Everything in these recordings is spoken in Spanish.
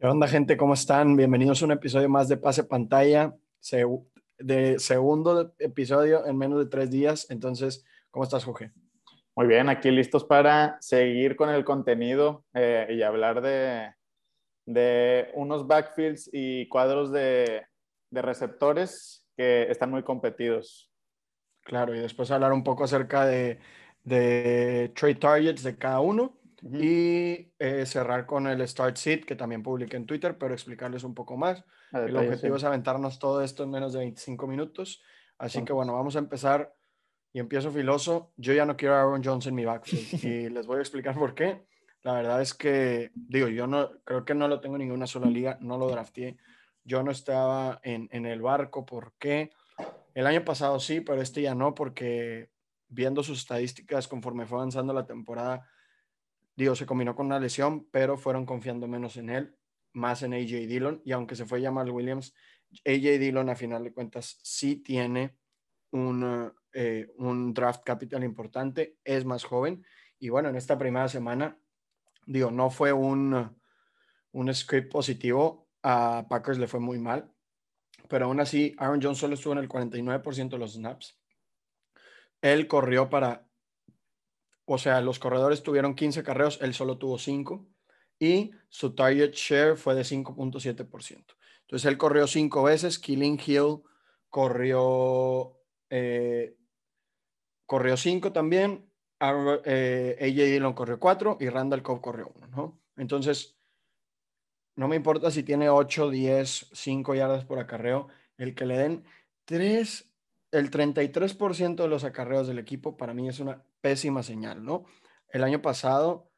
¿Qué onda, gente? ¿Cómo están? Bienvenidos a un episodio más de Pase Pantalla, de segundo episodio en menos de tres días. Entonces, ¿cómo estás, Jorge? Muy bien, aquí listos para seguir con el contenido eh, y hablar de, de, unos backfields y cuadros de, de receptores que están muy competidos. Claro, y después hablar un poco acerca de, de trade targets de cada uno y eh, cerrar con el Start Seat, que también publiqué en Twitter, pero explicarles un poco más. el objetivo es aventarnos todo esto en menos de 25 minutos. Así que bueno, vamos a empezar y empiezo filoso. Yo ya no quiero a Aaron Jones en mi backfield y les voy a explicar por qué. La verdad es que, digo, yo no creo que no lo tengo en ninguna sola liga, no lo drafté. Yo no estaba en, en el barco, ¿por qué? El año pasado sí, pero este ya no, porque viendo sus estadísticas conforme fue avanzando la temporada, digo, se combinó con una lesión, pero fueron confiando menos en él, más en AJ Dillon, y aunque se fue Jamal Williams, AJ Dillon a final de cuentas sí tiene un, eh, un draft capital importante, es más joven, y bueno, en esta primera semana, digo, no fue un, un script positivo, a Packers le fue muy mal, pero aún así Aaron Jones solo estuvo en el 49% de los snaps. Él corrió para o sea, los corredores tuvieron 15 carreos, él solo tuvo 5 y su target share fue de 5.7%. Entonces él corrió 5 veces, Killing Hill corrió eh, corrió 5 también, eh, AJ Dillon corrió 4 y Randall Cobb corrió 1, ¿no? Entonces, no me importa si tiene 8, 10, 5 yardas por acarreo, el que le den 3 el 33% de los acarreos del equipo para mí es una pésima señal, ¿no? El año pasado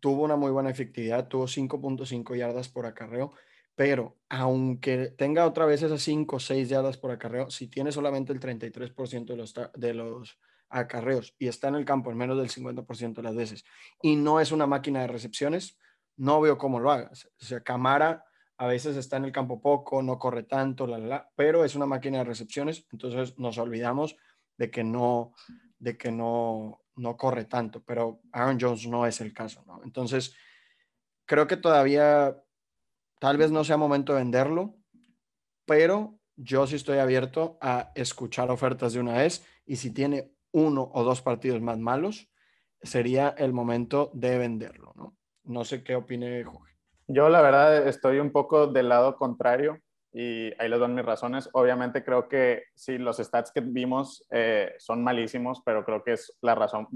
tuvo una muy buena efectividad, tuvo 5.5 yardas por acarreo, pero aunque tenga otra vez esas 5 o 6 yardas por acarreo, si tiene solamente el 33% de los, de los acarreos y está en el campo en menos del 50% de las veces y no es una máquina de recepciones, no veo cómo lo hagas. O sea, Camara a veces está en el campo poco, no corre tanto, la, la, pero es una máquina de recepciones, entonces nos olvidamos de que no, de que no, no corre tanto, pero Aaron Jones no es el caso, ¿no? Entonces, creo que todavía tal vez no sea momento de venderlo, pero yo sí estoy abierto a escuchar ofertas de una vez y si tiene uno o dos partidos más malos, sería el momento de venderlo, ¿no? No sé qué opine Jorge. Yo la verdad estoy un poco del lado contrario y ahí les doy mis razones. Obviamente creo que sí, los stats que vimos eh, son malísimos, pero creo que es la razón.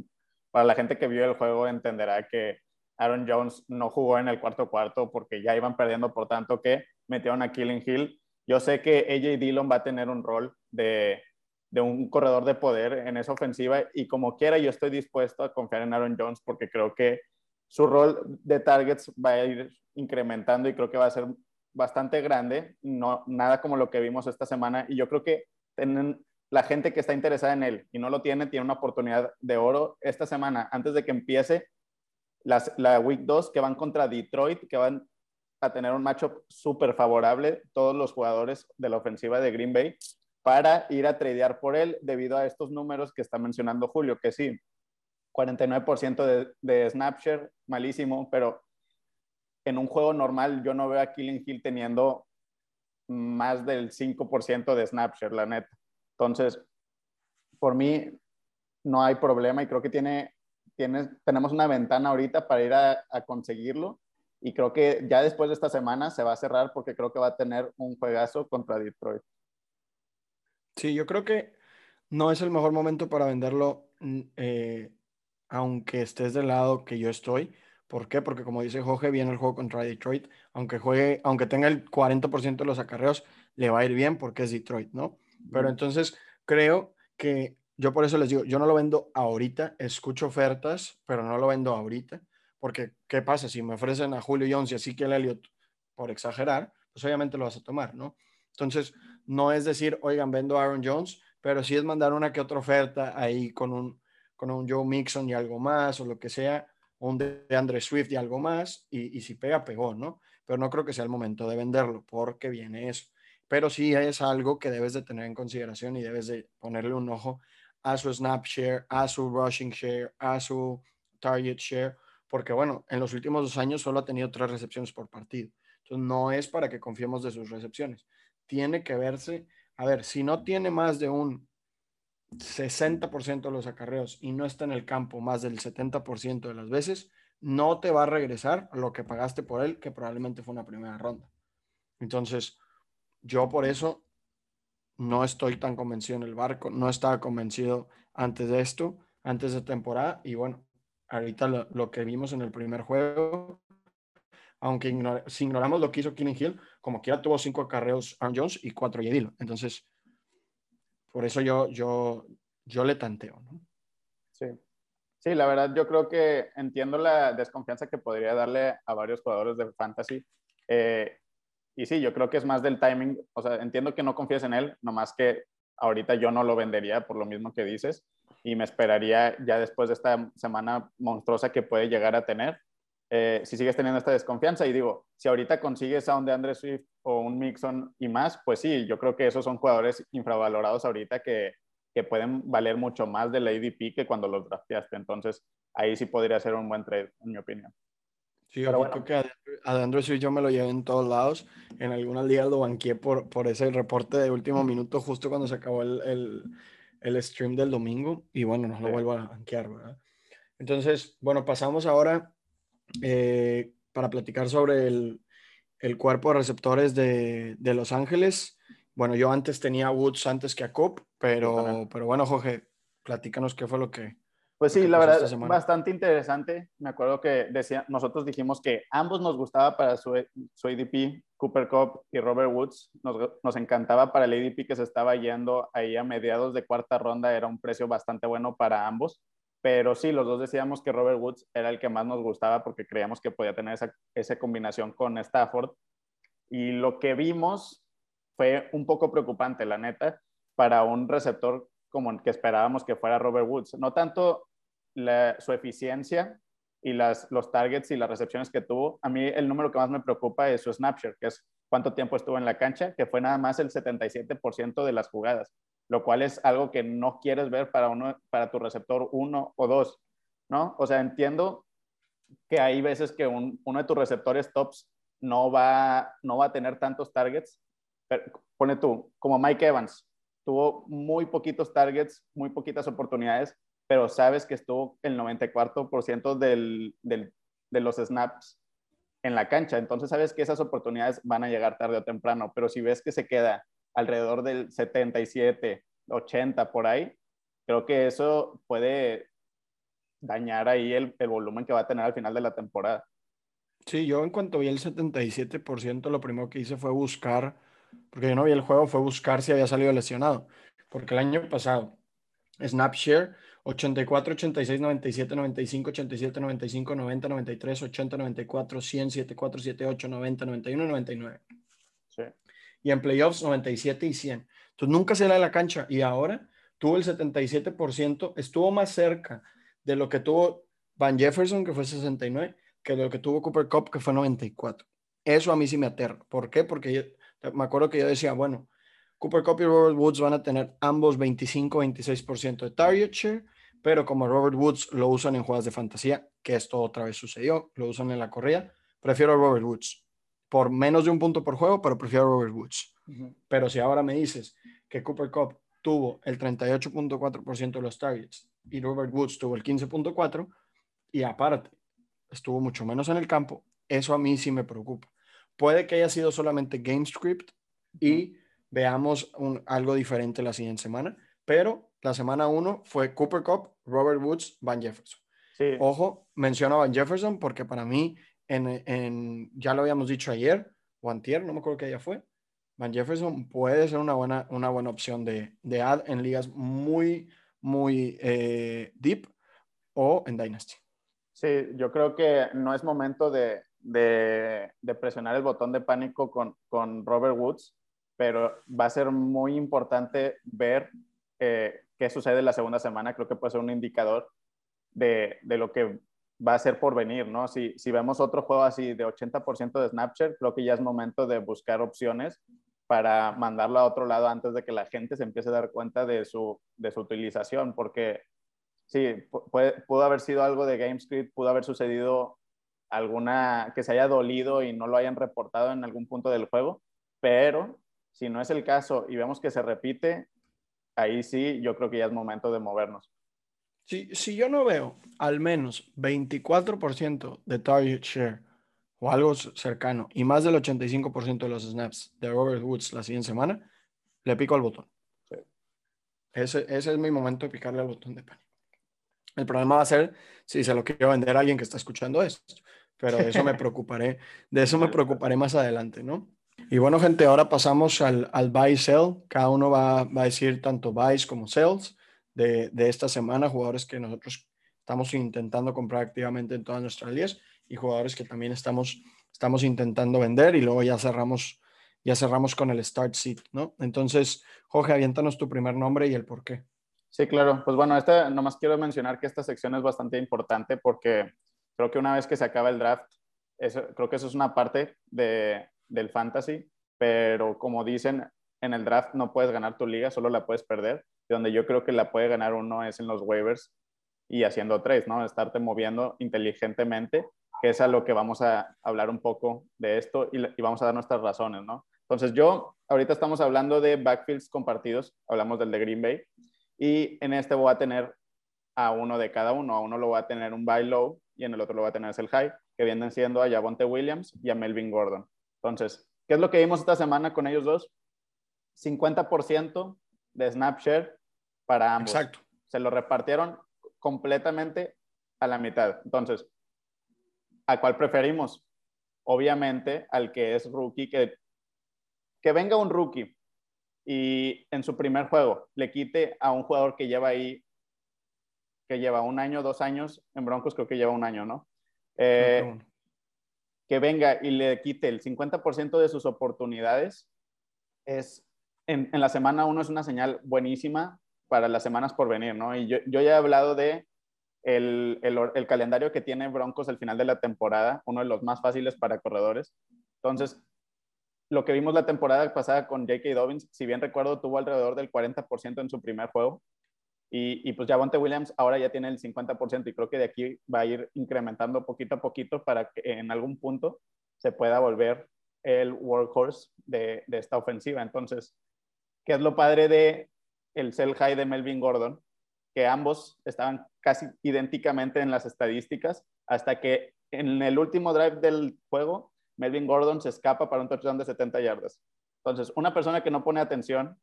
Para la gente que vio el juego entenderá que Aaron Jones no jugó en el cuarto cuarto porque ya iban perdiendo, por tanto que metieron a Killing Hill. Yo sé que AJ Dillon va a tener un rol de, de un corredor de poder en esa ofensiva y como quiera yo estoy dispuesto a confiar en Aaron Jones porque creo que su rol de targets va a ir incrementando y creo que va a ser bastante grande, no, nada como lo que vimos esta semana y yo creo que la gente que está interesada en él y no lo tiene, tiene una oportunidad de oro esta semana, antes de que empiece las, la Week 2, que van contra Detroit, que van a tener un matchup súper favorable, todos los jugadores de la ofensiva de Green Bay, para ir a tradear por él debido a estos números que está mencionando Julio, que sí, 49% de, de Snapshare, malísimo, pero en un juego normal yo no veo a Killing Hill teniendo más del 5% de Snapshare, la neta. Entonces, por mí no hay problema y creo que tiene, tenemos una ventana ahorita para ir a, conseguirlo y creo que ya después de esta semana se va a cerrar porque creo que va a tener un juegazo contra Detroit. Sí, yo creo que no es el mejor momento para venderlo, eh, aunque estés del lado que yo estoy ¿Por qué? Porque como dice Jorge, viene el juego contra Detroit. Aunque, juegue, aunque tenga el 40% de los acarreos, le va a ir bien porque es Detroit, ¿no? Pero entonces creo que yo por eso les digo, yo no lo vendo ahorita, escucho ofertas, pero no lo vendo ahorita. Porque, ¿qué pasa? Si me ofrecen a Julio Jones y así que el Elliot, por exagerar, pues obviamente lo vas a tomar, ¿no? Entonces, no es decir, oigan, vendo a Aaron Jones, pero sí es mandar una que otra oferta ahí con un, con un Joe Mixon y algo más o lo que sea un de Andre Swift y algo más, y, si pega, pegó, ¿no? Pero no creo que sea el momento de venderlo, porque viene eso. Pero sí es algo que debes de tener en consideración y debes de ponerle un ojo a su snap share, a su rushing share, a su target share, porque bueno, en los últimos dos años solo ha tenido tres recepciones por partido. Entonces, no es para que confiemos de sus recepciones. Tiene que verse, a ver, si no tiene más de un 60% de los acarreos y no está en el campo más del 70% de las veces, no te va a regresar lo que pagaste por él, que probablemente fue una primera ronda. Entonces, yo por eso no estoy tan convencido en el barco, no estaba convencido antes de esto, antes de temporada, y bueno, ahorita lo, que vimos en el primer juego, aunque si ignoramos lo que hizo Keenan Hill, como quiera tuvo cinco acarreos Aaron Jones y cuatro Yedilo. Entonces, por eso yo, yo, yo le tanteo, ¿no? Sí. Sí, la verdad, yo creo que entiendo la desconfianza que podría darle a varios jugadores de fantasy. Eh, y sí, yo creo que es más del timing. O sea, entiendo que no confíes en él, nomás que ahorita yo no lo vendería por lo mismo que dices y me esperaría ya después de esta semana monstruosa que puede llegar a tener. Eh, si sigues teniendo esta desconfianza y digo, si ahorita consigues a un de Swift o un Mixon y más, pues sí, yo creo que esos son jugadores infravalorados ahorita que, que pueden valer mucho más del ADP que cuando los drafteaste. Entonces, ahí sí podría ser un buen trade, en mi opinión. Sí, yo creo que a Andrew Swift yo me lo llevé en todos lados. En algunas ligas lo banqué por, por ese reporte de último minuto, justo cuando se acabó el, el, el stream del domingo. Y bueno, no lo vuelvo a banquear, ¿verdad? Entonces, bueno, pasamos ahora eh, para platicar sobre el, el cuerpo de receptores de, de, Los Ángeles. Bueno, yo antes tenía Woods antes que a Coop, pero, pero bueno, Jorge, platícanos qué fue lo que, pues sí, la verdad, bastante interesante. Me acuerdo que decía, nosotros dijimos que ambos nos gustaba para su, su ADP, Cooper Cup y Robert Woods. Nos, nos, encantaba para el ADP que se estaba yendo ahí a mediados de cuarta ronda. Era un precio bastante bueno para ambos. Pero sí, los dos decíamos que Robert Woods era el que más nos gustaba porque creíamos que podía tener esa, combinación con Stafford. Y lo que vimos fue un poco preocupante, la neta, para un receptor como el que esperábamos que fuera Robert Woods. No tanto su eficiencia y las, los targets y las recepciones que tuvo. A mí el número que más me preocupa es su snapshot, que es cuánto tiempo estuvo en la cancha, que fue nada más el 77% de las jugadas, lo cual es algo que no quieres ver para, uno, para tu receptor uno o dos, ¿no? O sea, entiendo que hay veces que uno de tus receptores tops no va, no va a tener tantos targets. Pone tú, como Mike Evans, tuvo muy poquitos targets, muy poquitas oportunidades, pero sabes que estuvo el 94% del, del, de los snaps en la cancha. Entonces sabes que esas oportunidades van a llegar tarde o temprano, pero si ves que se queda alrededor del 77, 80 por ahí, creo que eso puede dañar ahí el, el volumen que va a tener al final de la temporada. Sí, yo en cuanto vi el 77%, lo primero que hice fue buscar, porque yo no vi el juego, fue buscar si había salido lesionado. Porque el año pasado, Snapshare 84, 86, 97, 95, 87, 95, 90, 93, 80, 94, 100, 74, 78, 90, 91, 99. Sí. Y en playoffs 97 y 100. Entonces nunca se da la cancha y ahora tuvo el 77%, estuvo más cerca de lo que tuvo Van Jefferson, que fue 69, que de lo que tuvo Cooper Cup, que fue 94. Eso a mí sí me aterra. ¿Por qué? Porque me acuerdo que yo decía, bueno, Cooper Cup y Robert Woods van a tener ambos 25-26% de target share pero como Robert Woods lo usan en jugadas de fantasía, que esto otra vez sucedió, lo usan en la corrida, prefiero a Robert Woods. Por menos de un punto por juego, pero prefiero a Robert Woods. Pero si ahora me dices que Cooper Cup tuvo el 38.4% de los targets y Robert Woods tuvo el 15.4% y aparte estuvo mucho menos en el campo, eso a mí sí me preocupa. Puede que haya sido solamente game script y veamos algo diferente la siguiente semana, pero la semana 1 fue Cooper Cup, Robert Woods, Van Jefferson. Ojo, menciono a Van Jefferson porque para mí, en, ya lo habíamos dicho ayer o antier, no me acuerdo qué día fue, Van Jefferson puede ser una buena, una buena opción de, de ad en ligas muy, muy eh, deep o en Dynasty. Sí, yo creo que no es momento de, de, de presionar el botón de pánico con, con, Robert Woods, pero va a ser muy importante ver eh, qué sucede la segunda semana, creo que puede ser un indicador de, de lo que va a ser por venir, ¿no? Si, si vemos otro juego así de 80% de Snapchat, creo que ya es momento de buscar opciones para mandarlo a otro lado antes de que la gente se empiece a dar cuenta de su, de su utilización, porque sí, pudo haber sido algo de GameScript, pudo haber sucedido alguna que se haya dolido y no lo hayan reportado en algún punto del juego, pero si no es el caso y vemos que se repite, ahí sí yo creo que ya es momento de movernos. Si, si yo no veo al menos 24% de target share o algo cercano y más del 85% de los snaps de Robert Woods la siguiente semana, le pico al botón. Ese, ese, es mi momento de picarle al botón de pánico. El problema va a ser si se lo quiero vender a alguien que está escuchando esto, pero de eso me preocuparé, de eso me preocuparé más adelante, ¿no? Y bueno, gente, ahora pasamos al, al buy sell. Cada uno va, va a decir tanto buys como sells de, de, esta semana, jugadores que nosotros estamos intentando comprar activamente en todas nuestras líneas y jugadores que también estamos, estamos intentando vender y luego ya cerramos, ya cerramos con el start seat, ¿no? Entonces, Jorge, aviéntanos tu primer nombre y el por qué. Sí, claro. Pues bueno, esta, nomás quiero mencionar que esta sección es bastante importante porque creo que una vez que se acaba el draft, creo que eso es una parte de, del fantasy, pero como dicen, en el draft no puedes ganar tu liga, solo la puedes perder. Y donde yo creo que la puede ganar uno es en los waivers y haciendo trades, ¿no? Estarte moviendo inteligentemente que es a lo que vamos a hablar un poco de esto y, vamos a dar nuestras razones, ¿no? Entonces yo, ahorita estamos hablando de backfields compartidos, hablamos del de Green Bay, y en este voy a tener a uno de cada uno, a uno lo voy a tener un buy low y en el otro lo voy a tener el high, que vienen siendo a Javonte Williams y a Melvin Gordon. Entonces, ¿qué es lo que vimos esta semana con ellos dos? 50% de Snapshare para ambos. Exacto. Se lo repartieron completamente a la mitad. Entonces, ¿a cuál preferimos? Obviamente al que es rookie, que, que venga un rookie y en su primer juego le quite a un jugador que lleva ahí, que lleva un año, dos años, en Broncos creo que lleva un año, ¿no? Eh, que venga y le quite el 50% de sus oportunidades, es, en, la semana uno es una señal buenísima para las semanas por venir, ¿no? Y yo, yo ya he hablado de el, el, calendario que tiene Broncos al final de la temporada, uno de los más fáciles para corredores. Entonces, lo que vimos la temporada pasada con J.K. Dobbins, si bien recuerdo, tuvo alrededor del 40% en su primer juego. Y, y pues Javonte Williams ahora ya tiene el 50% y creo que de aquí va a ir incrementando poquito a poquito para que en algún punto se pueda volver el workhorse de, de esta ofensiva. Entonces, ¿qué es lo padre de el sell high de Melvin Gordon? que ambos estaban casi idénticamente en las estadísticas, hasta que en el último drive del juego, Melvin Gordon se escapa para un touchdown de 70 yardas. Entonces, una persona que no pone atención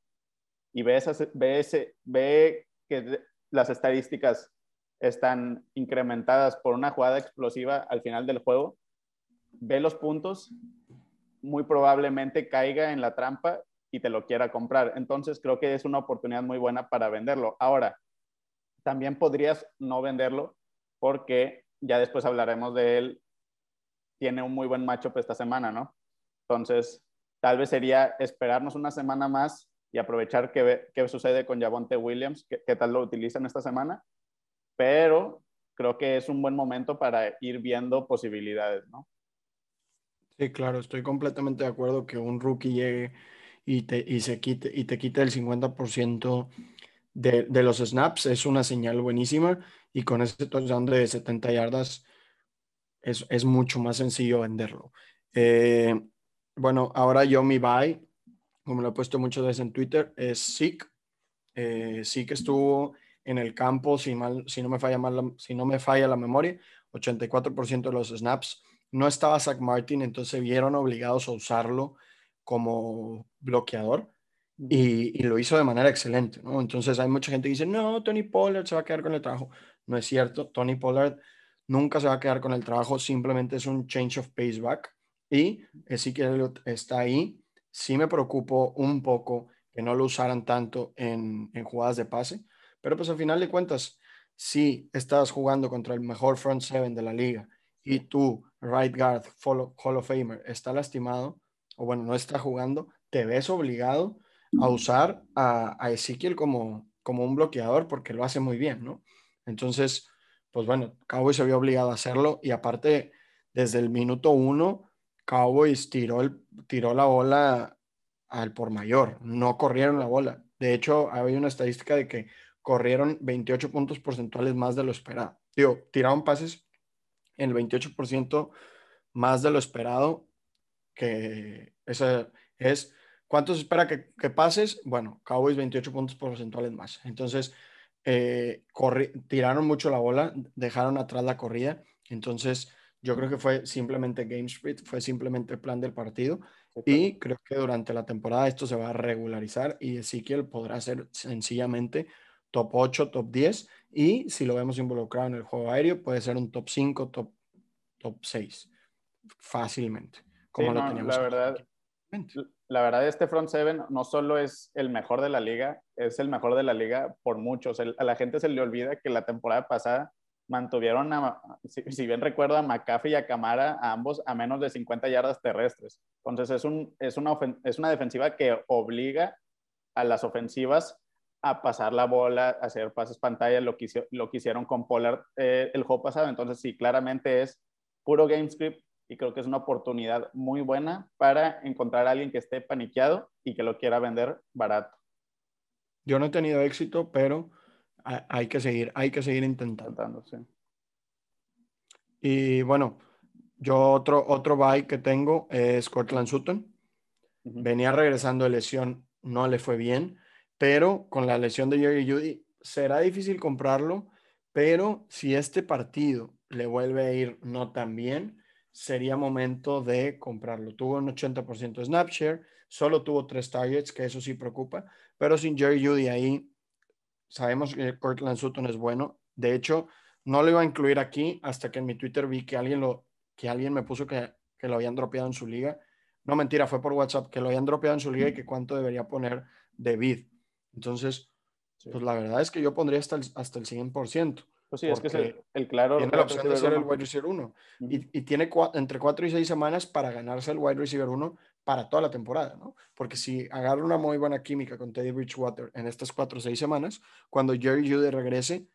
y ve, ve, ve que las estadísticas están incrementadas por una jugada explosiva al final del juego, ve los puntos, muy probablemente caiga en la trampa y te lo quiera comprar. Entonces creo que es una oportunidad muy buena para venderlo. Ahora, también podrías no venderlo porque ya después hablaremos de él. Tiene un muy buen matchup esta semana, ¿no? Entonces, tal vez sería esperarnos una semana más y aprovechar qué, qué sucede con Javonte Williams, qué, tal lo utilizan esta semana. Pero creo que es un buen momento para ir viendo posibilidades, ¿no? Sí, claro, estoy completamente de acuerdo que un rookie llegue y te, y se quite, y te quite el 50% de, los snaps es una señal buenísima y con ese touchdown de 70 yardas es, es mucho más sencillo venderlo. Eh, bueno, ahora yo mi buy, como lo he puesto muchas veces en Twitter, es Zeke. Eh, Zeke estuvo en el campo, si, mal, si, no me falla mal, si no me falla la memoria, 84% de los snaps. No estaba Zach Martin, entonces vieron obligados a usarlo como bloqueador y, lo hizo de manera excelente, ¿no? Entonces hay mucha gente que dice, no, Tony Pollard se va a quedar con el trabajo. No es cierto, Tony Pollard nunca se va a quedar con el trabajo, simplemente es un change of pace back y que está ahí. Sí me preocupo un poco que no lo usaran tanto en, en jugadas de pase, pero pues al final de cuentas, si estás jugando contra el mejor front seven de la liga y tu right guard, Hall of Famer, está lastimado, o bueno, no está jugando, te ves obligado a usar a, a Ezequiel como, como un bloqueador porque lo hace muy bien, ¿no? Entonces, pues bueno, Cowboys se vio obligado a hacerlo y aparte, desde el minuto uno, Cowboys tiró, el, tiró la bola al por mayor, no corrieron la bola. De hecho, había una estadística de que corrieron 28 puntos porcentuales más de lo esperado. Digo, tiraron pases el 28% más de lo esperado, que ese es, ¿cuánto se espera que, que pases? Bueno, Cowboys 28 puntos porcentuales más. Entonces, eh, tiraron mucho la bola, dejaron atrás la corrida. Entonces, yo creo que fue simplemente Game Street, fue simplemente el plan del partido. Y creo que durante la temporada esto se va a regularizar y Ezequiel podrá ser sencillamente top 8, top 10. Y si lo vemos involucrado en el juego aéreo, puede ser un top 5, top, top 6 fácilmente. Como lo teníamos la verdad, la verdad, este front seven no solo es el mejor de la liga, es el mejor de la liga por muchos. a la gente se le olvida que la temporada pasada mantuvieron, a, si, bien recuerdo, a McAfee y a Camara, a ambos a menos de 50 yardas terrestres. Entonces es, un, es, una, es una defensiva que obliga a las ofensivas a pasar la bola, a hacer pases pantalla, lo que, lo que hicieron con Pollard eh, el juego pasado. Entonces sí, claramente es puro game script y creo que es una oportunidad muy buena para encontrar a alguien que esté paniqueado y que lo quiera vender barato. Yo no he tenido éxito, pero hay que seguir, hay que seguir intentando. Y bueno, yo otro, otro bye que tengo es Cortland Sutton. Venía regresando de lesión, no le fue bien, pero con la lesión de Jerry Judy será difícil comprarlo, pero si este partido le vuelve a ir no tan bien, sería momento de comprarlo. Tuvo un 80% de snapshare, solo tuvo tres targets, que eso sí preocupa, pero sin Jerry Judy ahí Sabemos que Cortland Sutton es bueno. De hecho, no lo iba a incluir aquí hasta que en mi Twitter vi que alguien, lo, que alguien me puso que, que lo habían dropeado en su liga. No, mentira, fue por WhatsApp, que lo habían dropeado en su liga y que cuánto debería poner de bid. Entonces, pues la verdad es que yo pondría hasta el, hasta el 100%. Pues sí, es que es el, claro. Tiene la opción de ser el wide receiver 1. y, y, tiene entre 4 y 6 semanas para ganarse el wide receiver 1 para toda la temporada, ¿no? Porque si agarra una muy buena química con Teddy Bridgewater en estas cuatro o seis semanas, cuando Jerry Judy regrese,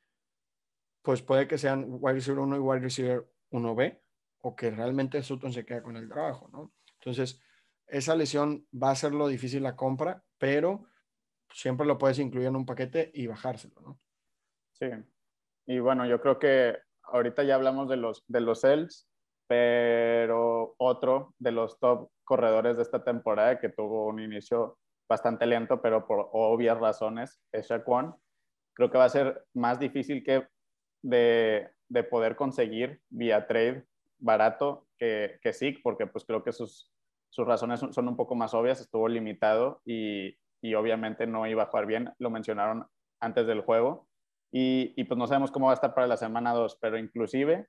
pues puede que sean wide receiver 1 y wide receiver 1B, o que realmente Sutton se queda con el trabajo, ¿no? Entonces, esa lesión va a ser lo difícil la compra, pero siempre lo puedes incluir en un paquete y bajárselo, ¿no? Sí. Y bueno, yo creo que ahorita ya hablamos de los, de los sales, pero otro de los top corredores de esta temporada que tuvo un inicio bastante lento, pero por obvias razones, es Shaquan. Creo que va a ser más difícil que de, de poder conseguir vía trade barato que, que SIG, porque pues creo que sus, sus razones son, un poco más obvias, estuvo limitado y, y, obviamente no iba a jugar bien, lo mencionaron antes del juego. Y, y, pues no sabemos cómo va a estar para la semana 2, pero inclusive,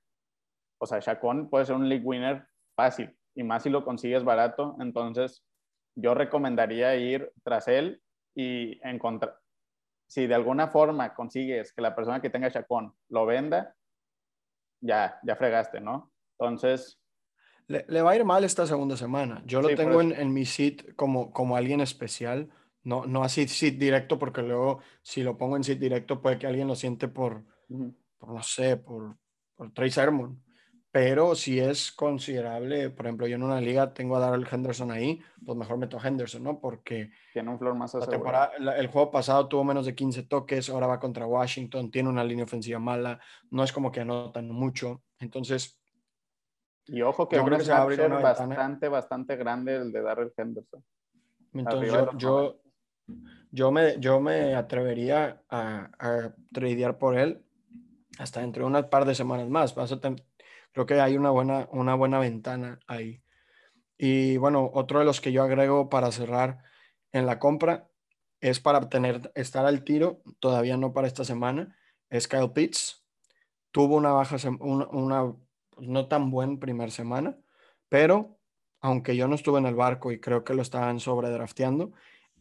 o sea, Shaquan puede ser un league winner fácil y más si lo consigues barato. Entonces, yo recomendaría ir tras él y encontrar, si de alguna forma consigues que la persona que tenga chacón lo venda, ya, ya fregaste, ¿no? Entonces... Le, va a ir mal esta segunda semana. Yo lo tengo en, mi sit como, como alguien especial, no, no así sit directo, porque luego si lo pongo en sit directo puede que alguien lo siente por, por no sé, por, por Trey Sermon. Pero si es considerable, por ejemplo, yo en una liga tengo a Darrell Henderson ahí, pues mejor meto a Henderson, ¿no? Porque tiene un flor más la temporada, el juego pasado tuvo menos de 15 toques, ahora va contra Washington, tiene una línea ofensiva mala, no es como que anotan mucho, entonces... Y ojo que yo creo que se va a abrir una bastante, bastante grande el de Darrell Henderson. Entonces yo, yo, me, yo me atrevería a, a tradear por él hasta dentro de un par de semanas más. Creo que hay una buena, una buena ventana ahí. Y bueno, otro de los que yo agrego para cerrar en la compra es para tener, estar al tiro, todavía no para esta semana, es Kyle Pitts. Tuvo una baja, una, pues, no tan buen primer semana, pero aunque yo no estuve en el barco y creo que lo estaban sobredrafteando,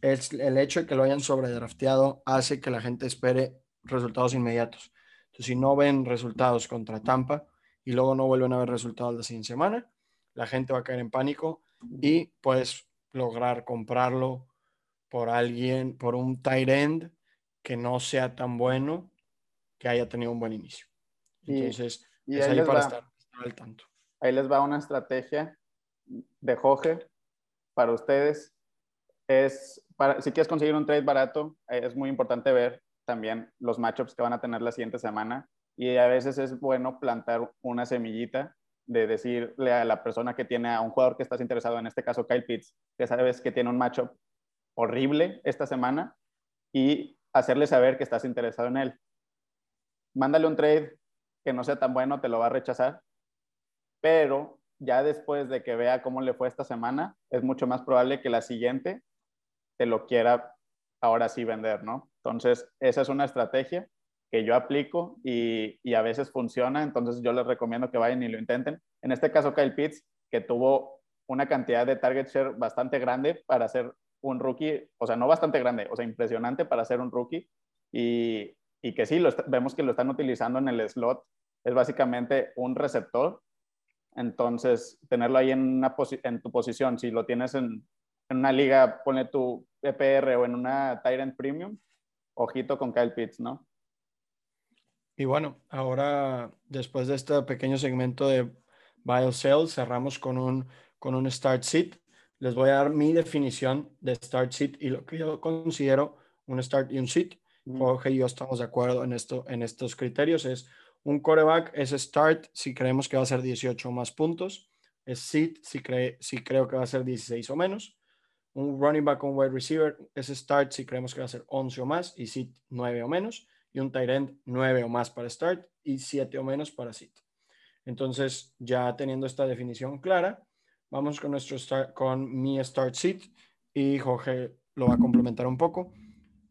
es el hecho de que lo hayan sobredrafteado hace que la gente espere resultados inmediatos. Entonces, si no ven resultados contra Tampa, y luego no vuelven a ver resultados la siguiente semana, la gente va a caer en pánico y puedes lograr comprarlo por alguien, por un tight end que no sea tan bueno, que haya tenido un buen inicio. Entonces, y, ahí, para estar, al tanto. Ahí les va una estrategia de Jorge para ustedes. Es si quieres conseguir un trade barato, es muy importante ver también los matchups que van a tener la siguiente semana Y a veces es bueno plantar una semillita de decirle a la persona que tiene a un jugador que estás interesado, en este caso Kyle Pitts, que sabes que tiene un matchup horrible esta semana, y hacerle saber que estás interesado en él. Mándale un trade que no sea tan bueno, te lo va a rechazar, pero ya después de que vea cómo le fue esta semana, es mucho más probable que la siguiente te lo quiera ahora sí vender, ¿no? Entonces, esa es una estrategia que yo aplico y, a veces funciona, entonces yo les recomiendo que vayan y lo intenten. En este caso, Kyle Pitts, que tuvo una cantidad de target share bastante grande para ser un rookie, o sea, no bastante grande, o sea, impresionante para ser un rookie y, que sí, lo vemos que lo están utilizando en el slot, es básicamente un receptor, entonces tenerlo ahí en, una en tu posición, si lo tienes en, en una liga, pone tu PPR o en una Tyrant Premium, ojito con Kyle Pitts, ¿no? Y bueno, ahora después de este pequeño segmento de Bio Sales, cerramos con un, con un Start Seat. Les voy a dar mi definición de Start Seat y lo que yo considero un Start y un Seat. Jorge y yo estamos de acuerdo en, esto, en estos criterios. Es un coreback, es Start si creemos que va a ser 18 o más puntos. Es Seat si, cree, si creo que va a ser 16 o menos. Un running back, un wide receiver, es Start si creemos que va a ser 11 o más y Seat 9 o menos y un tight end 9 o más para start y 7 o menos para sit. Entonces, ya teniendo esta definición clara, vamos con, nuestro start, con mi start sit y Jorge lo va a complementar un poco.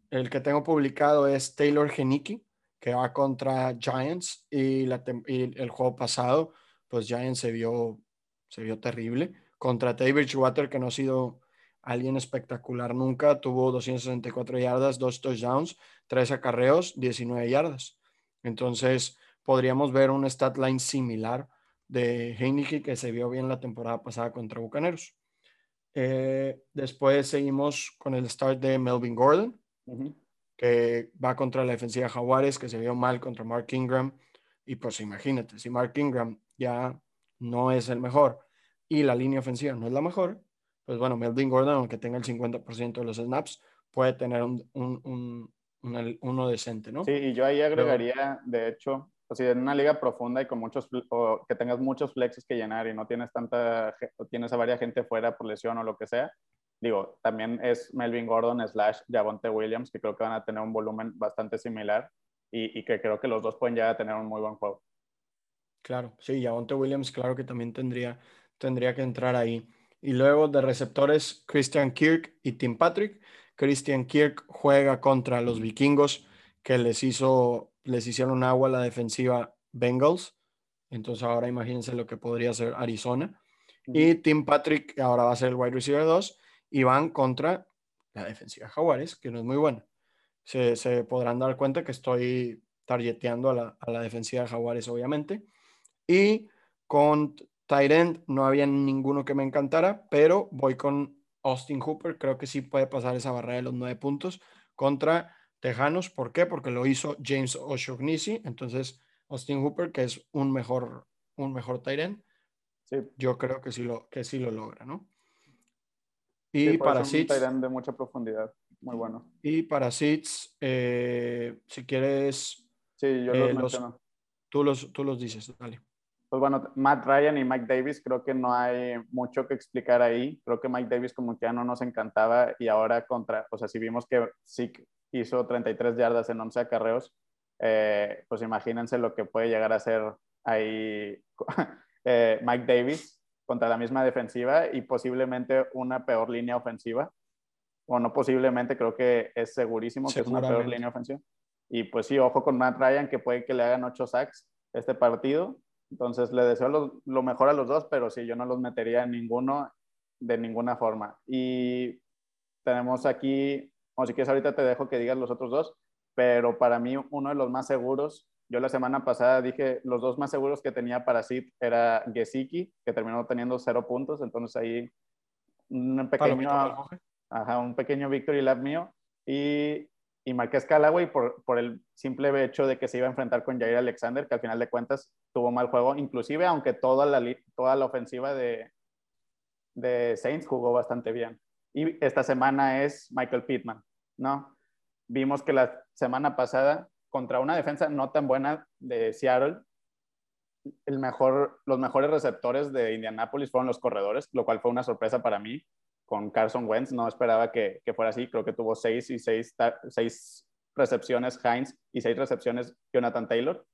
El que tengo publicado es Taylor Genicki, que va contra Giants y, el juego pasado, pues Giants se vio, se vio terrible. Contra David Water, que no ha sido alguien espectacular nunca, tuvo 264 yardas, dos touchdowns, tres acarreos, 19 yardas. Entonces, podríamos ver un stat line similar de Heineke que se vio bien la temporada pasada contra Bucaneros. Eh, después seguimos con el start de Melvin Gordon, que va contra la defensiva Jaguares, que se vio mal contra Mark Ingram. Y pues imagínate, si Mark Ingram ya no es el mejor y la línea ofensiva no es la mejor, pues bueno, Melvin Gordon, aunque tenga el 50% de los snaps, puede tener un, un, uno decente, ¿no? Sí, y yo ahí agregaría, de hecho, o sea, en una liga profunda y con muchos, o que tengas muchos flexes que llenar y no tienes tanta, o tienes a varias gente fuera por lesión o lo que sea, digo, también es Melvin Gordon slash Javonte Williams, que creo que van a tener un volumen bastante similar y, y que creo que los dos pueden ya tener un muy buen juego. Claro, sí, Javonte Williams, claro que también tendría, tendría que entrar ahí. Y luego de receptores, Christian Kirk y Tim Patrick. Christian Kirk juega contra los vikingos que les hizo, les hicieron agua a la defensiva Bengals. Entonces ahora imagínense lo que podría ser Arizona. Y Tim Patrick ahora va a ser el wide receiver 2 y van contra la defensiva Jaguares, que no es muy buena. Se, se podrán dar cuenta que estoy targeteando a la, a la defensiva Jaguares, obviamente. Y con Tyrant no había ninguno que me encantara, pero voy con Austin Hooper. Creo que sí puede pasar esa barrera de los nueve puntos contra Tejanos. ¿Por qué? Porque lo hizo James O'Shaughnessy. Entonces, Austin Hooper, que es un mejor, un mejor Tyrant, sí. yo creo que sí lo, que sí lo logra, ¿no? Y para Seeds. de mucha profundidad. Muy bueno. Y para Seeds, eh, si quieres. Sí, yo eh, los, tú, los, tú los dices, dale. Pues bueno, Matt Ryan y Mike Davis, creo que no hay mucho que explicar ahí. Creo que Mike Davis como que ya no nos encantaba y ahora contra, o sea, si vimos que Zeke hizo 33 yardas en 11 acarreos, eh, pues imagínense lo que puede llegar a ser ahí eh, Mike Davis contra la misma defensiva y posiblemente una peor línea ofensiva. O no posiblemente, creo que es segurísimo que es una peor línea ofensiva. Y pues sí, ojo con Matt Ryan, que puede que le hagan 8 sacks este partido entonces le deseo lo, mejor a los dos, pero sí, yo no los metería en ninguno de ninguna forma. Y tenemos aquí, o si quieres ahorita te dejo que digas los otros dos, pero para mí uno de los más seguros, yo la semana pasada dije los dos más seguros que tenía para Sid era Gesicki, que terminó teniendo cero puntos, entonces ahí un pequeño, ajá, un pequeño victory lap mío. Y y Marqués Callaway por, por el simple hecho de que se iba a enfrentar con Jair Alexander, que al final de cuentas tuvo mal juego, inclusive aunque toda la, toda la ofensiva de, de Saints jugó bastante bien. Y esta semana es Michael Pittman, ¿no? Vimos que la semana pasada contra una defensa no tan buena de Seattle, el mejor, los mejores receptores de Indianapolis fueron los corredores, lo cual fue una sorpresa para mí con Carson Wentz. No esperaba que, fuera así. Creo que tuvo seis y seis, seis recepciones Heinz y seis recepciones Jonathan Taylor.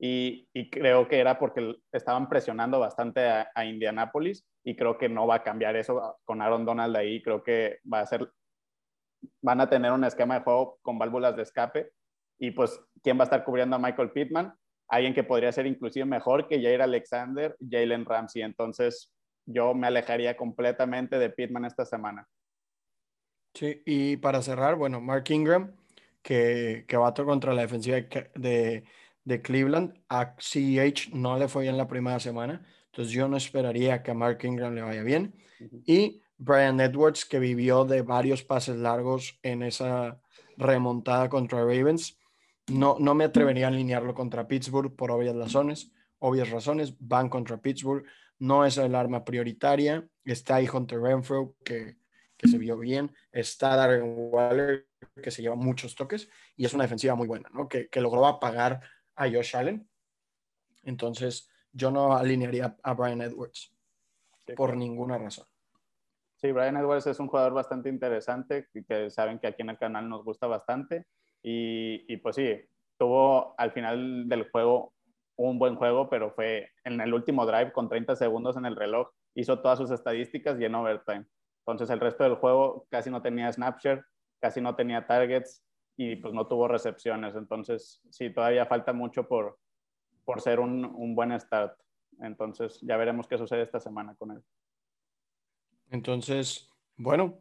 Y, creo que era porque estaban presionando bastante a, a, Indianapolis y creo que no va a cambiar eso con Aaron Donald ahí. Creo que va a ser, van a tener un esquema de juego con válvulas de escape y pues, ¿quién va a estar cubriendo a Michael Pittman? Alguien que podría ser inclusive mejor que Jair Alexander, Jalen Ramsey. Entonces, yo me alejaría completamente de Pittman esta semana. Sí, y para cerrar, bueno, Mark Ingram, que, que va contra la defensiva de, de, Cleveland, a CEH no le fue bien la primera semana, entonces yo no esperaría que a Mark Ingram le vaya bien. Y Brian Edwards, que vivió de varios pases largos en esa remontada contra Ravens, no, no me atrevería a alinearlo contra Pittsburgh por obvias razones. Obvias razones, van contra Pittsburgh no es el arma prioritaria. Está ahí Hunter Renfro, que, que se vio bien. Está Darren Waller, que se lleva muchos toques. Y es una defensiva muy buena, ¿no? Que, que logró apagar a Josh Allen. Entonces, yo no alinearía a Brian Edwards por ninguna razón. Sí, Brian Edwards es un jugador bastante interesante, que saben que aquí en el canal nos gusta bastante. Y, y pues sí, tuvo al final del juego un buen juego, pero fue en el último drive con 30 segundos en el reloj, hizo todas sus estadísticas y en overtime. Entonces el resto del juego casi no tenía snapshare, casi no tenía targets y pues no tuvo recepciones. Entonces sí, todavía falta mucho por, por ser un, un buen start. Entonces ya veremos qué sucede esta semana con él. Entonces, bueno,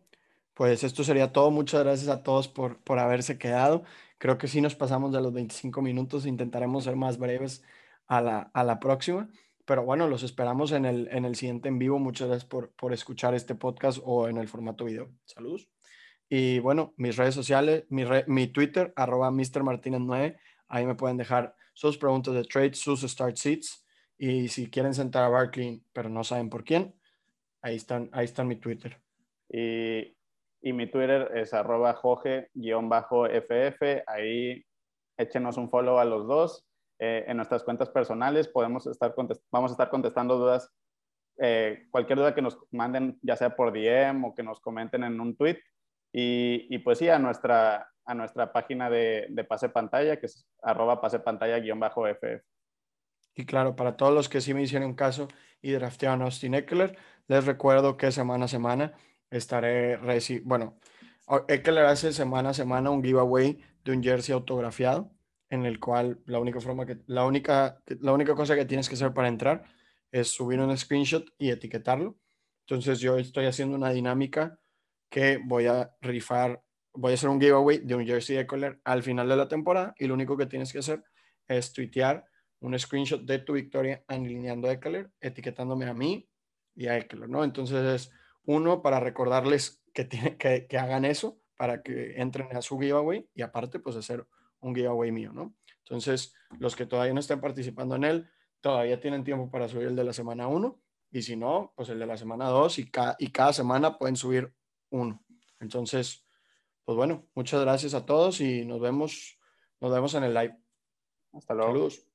pues esto sería todo. Muchas gracias a todos por, por haberse quedado. Creo que sí nos pasamos de los 25 minutos. Intentaremos ser más breves a la, a la próxima. Pero bueno, los esperamos en el, en el siguiente en vivo. Muchas gracias por, por escuchar este podcast o en el formato video. Saludos. Y bueno, mis redes sociales, mi, mi Twitter, arroba Mr. Martínez 9. Ahí me pueden dejar sus preguntas de trade, sus start seats. Y si quieren sentar a Barkley, pero no saben por quién, ahí están, ahí están mi Twitter. Y, y mi Twitter es arroba joge-ff. Ahí échenos un follow a los dos. Eh, en nuestras cuentas personales podemos estar vamos a estar contestando dudas, eh, cualquier duda que nos manden, ya sea por DM o que nos comenten en un tweet. Y, y pues sí, a nuestra, a nuestra página de, de pase pantalla, que es arroba pase pantalla-ff. Y claro, para todos los que sí me hicieron caso y draftearon Austin Eckler, les recuerdo que semana a semana estaré, bueno, Eckler hace semana a semana un giveaway de un jersey autografiado en el cual la única forma que la única la única cosa que tienes que hacer para entrar es subir un screenshot y etiquetarlo. Entonces yo estoy haciendo una dinámica que voy a rifar, voy a hacer un giveaway de un jersey de color al final de la temporada y lo único que tienes que hacer es tuitear un screenshot de tu victoria alineando Eckler, etiquetándome a mí y a Eckler, ¿no? Entonces es uno para recordarles que, tiene, que, que hagan eso para que entren a su giveaway y aparte pues hacer un giveaway mío, ¿no? Entonces, los que todavía no estén participando en él, todavía tienen tiempo para subir el de la semana 1 y si no, pues el de la semana 2 y, y cada semana pueden subir uno. Entonces, pues bueno, muchas gracias a todos y nos vemos, nos vemos en el live. Hasta luego. Saludos.